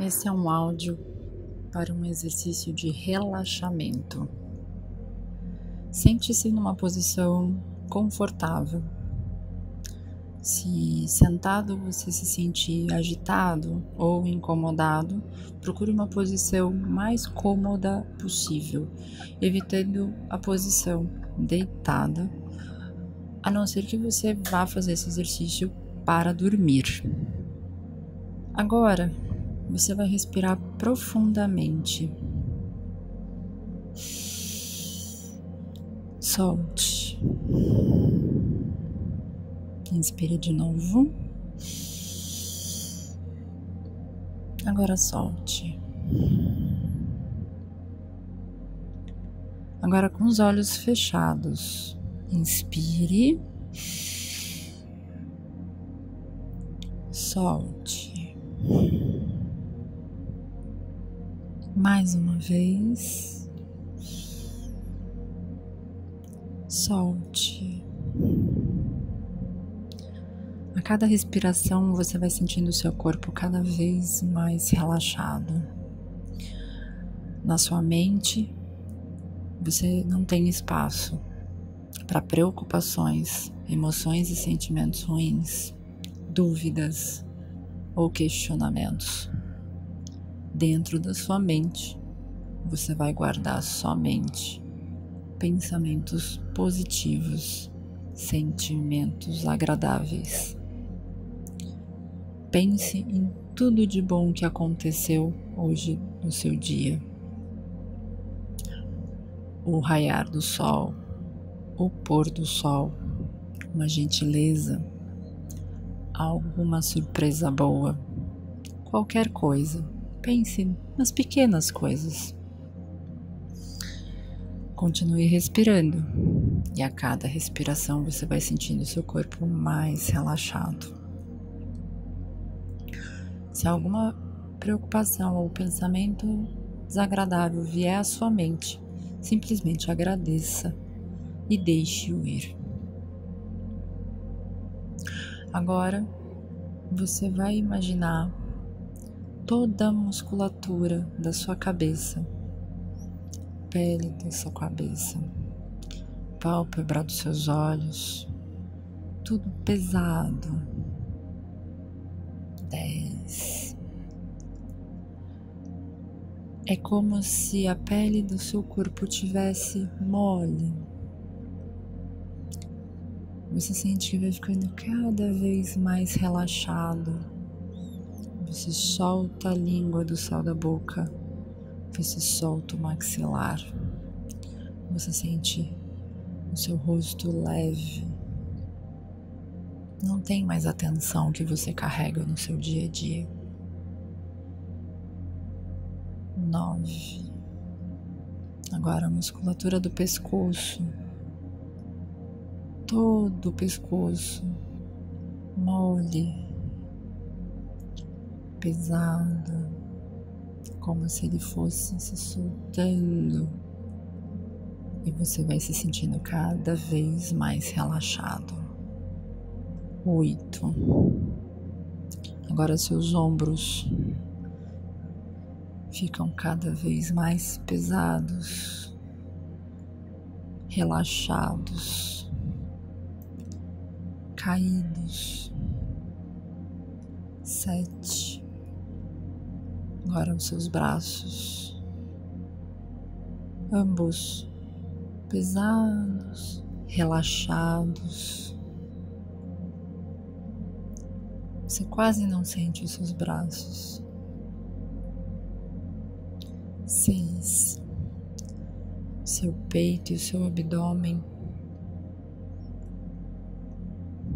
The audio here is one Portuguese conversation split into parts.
Esse é um áudio para um exercício de relaxamento. Sente-se numa posição confortável. Se sentado você se sentir agitado ou incomodado, procure uma posição mais cômoda possível, evitando a posição deitada, a não ser que você vá fazer esse exercício para dormir. Agora, você vai respirar profundamente. Solte. Inspire de novo. Agora solte. Agora com os olhos fechados. Inspire. Solte. Mais uma vez. Solte. A cada respiração você vai sentindo o seu corpo cada vez mais relaxado. Na sua mente, você não tem espaço para preocupações, emoções e sentimentos ruins, dúvidas ou questionamentos dentro da sua mente, você vai guardar somente pensamentos positivos, sentimentos agradáveis. Pense em tudo de bom que aconteceu hoje no seu dia. O raiar do sol, o pôr do sol, uma gentileza, alguma surpresa boa, qualquer coisa Pense nas pequenas coisas. Continue respirando e a cada respiração você vai sentindo seu corpo mais relaxado. Se alguma preocupação ou pensamento desagradável vier à sua mente, simplesmente agradeça e deixe-o ir. Agora você vai imaginar toda a musculatura da sua cabeça, pele da sua cabeça, pálpebra dos seus olhos, tudo pesado. Dez. É como se a pele do seu corpo tivesse mole. Você sente que vai ficando cada vez mais relaxado você solta a língua do céu da boca. Você solta o maxilar. Você sente o seu rosto leve. Não tem mais a tensão que você carrega no seu dia a dia. Nove. Agora a musculatura do pescoço. Todo o pescoço. Mole pesado, como se ele fosse se soltando, e você vai se sentindo cada vez mais relaxado. Oito. Agora seus ombros ficam cada vez mais pesados, relaxados, caídos. Sete. Agora os seus braços, ambos pesados, relaxados. Você quase não sente os seus braços. Seis. Seu peito e o seu abdômen.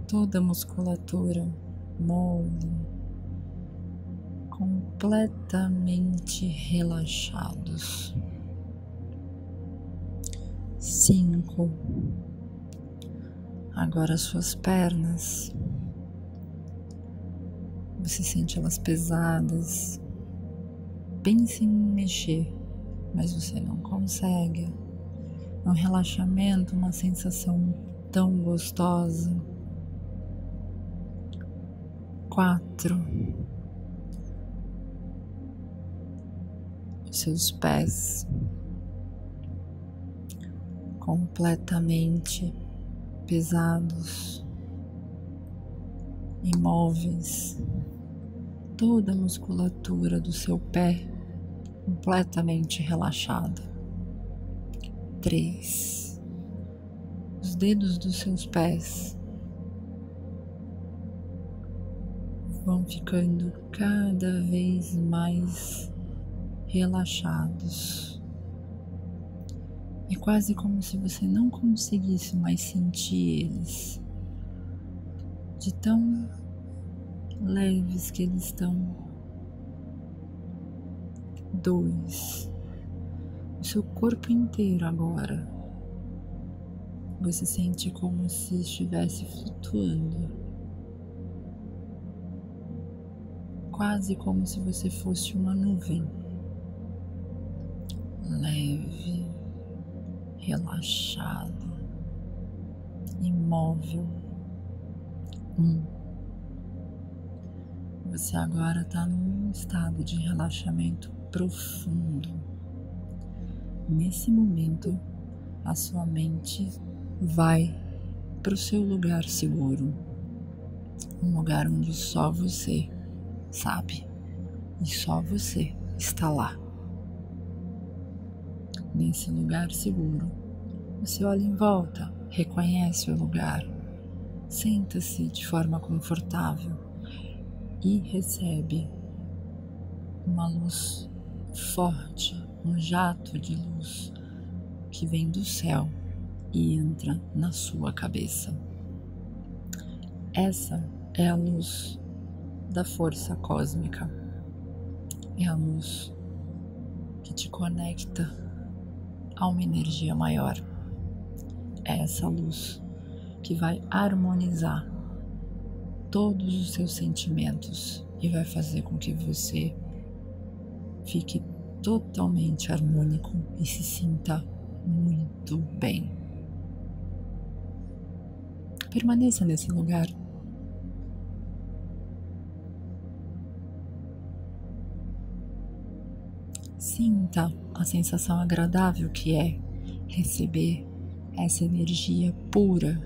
Toda a musculatura mole completamente relaxados. Cinco. Agora suas pernas. Você sente elas pesadas. Pense em mexer, mas você não consegue. É um relaxamento, uma sensação tão gostosa. Quatro seus pés completamente pesados, imóveis, toda a musculatura do seu pé completamente relaxada. Três. Os dedos dos seus pés vão ficando cada vez mais relaxados. É quase como se você não conseguisse mais sentir eles, de tão leves que eles estão. Dois. O seu corpo inteiro agora. Você sente como se estivesse flutuando. quase como se você fosse uma nuvem relaxado, imóvel. Um. Você agora está num estado de relaxamento profundo. Nesse momento, a sua mente vai para o seu lugar seguro, um lugar onde só você sabe? E só você está lá. Nesse lugar seguro, você olha em volta, reconhece o lugar, senta-se de forma confortável e recebe uma luz forte, um jato de luz que vem do céu e entra na sua cabeça. Essa é a luz da força cósmica. É a luz que te conecta a uma energia maior. É essa luz que vai harmonizar todos os seus sentimentos e vai fazer com que você fique totalmente harmônico e se sinta muito bem. Permaneça nesse lugar Sinta a sensação agradável que é receber essa energia pura.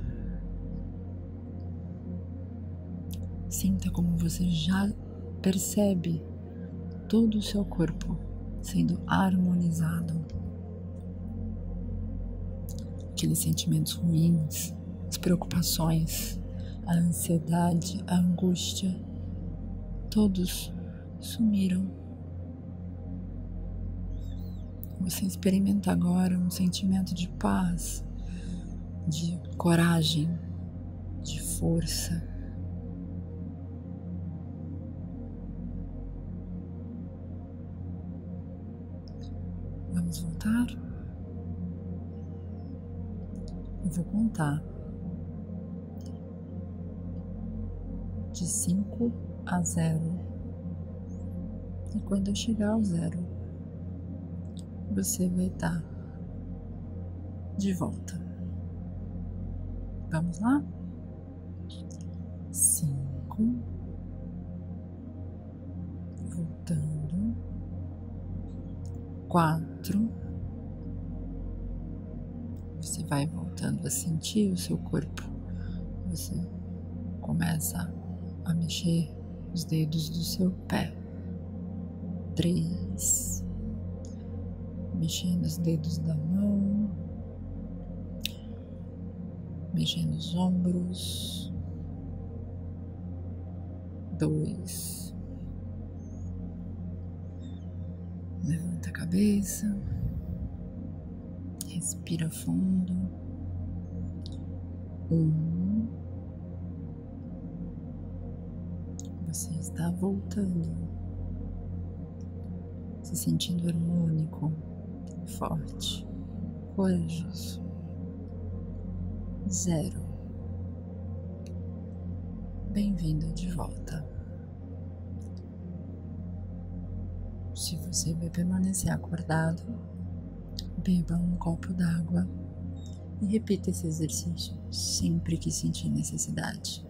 Sinta como você já percebe todo o seu corpo sendo harmonizado. Aqueles sentimentos ruins, as preocupações, a ansiedade, a angústia, todos sumiram você experimenta agora um sentimento de paz, de coragem, de força. Vamos voltar? Eu vou contar de 5 a 0. E quando eu chegar ao zero, você vai estar de volta. Vamos lá? Cinco. Voltando. Quatro. Você vai voltando a sentir o seu corpo. Você começa a mexer os dedos do seu pé. Três mexendo os dedos da mão, mexendo os ombros. Dois. Levanta a cabeça, respira fundo. Um. Você está voltando, se sentindo harmônico forte, corajoso. Zero. Bem-vindo de volta. Se você vai permanecer acordado, beba um copo d'água e repita esse exercício sempre que sentir necessidade.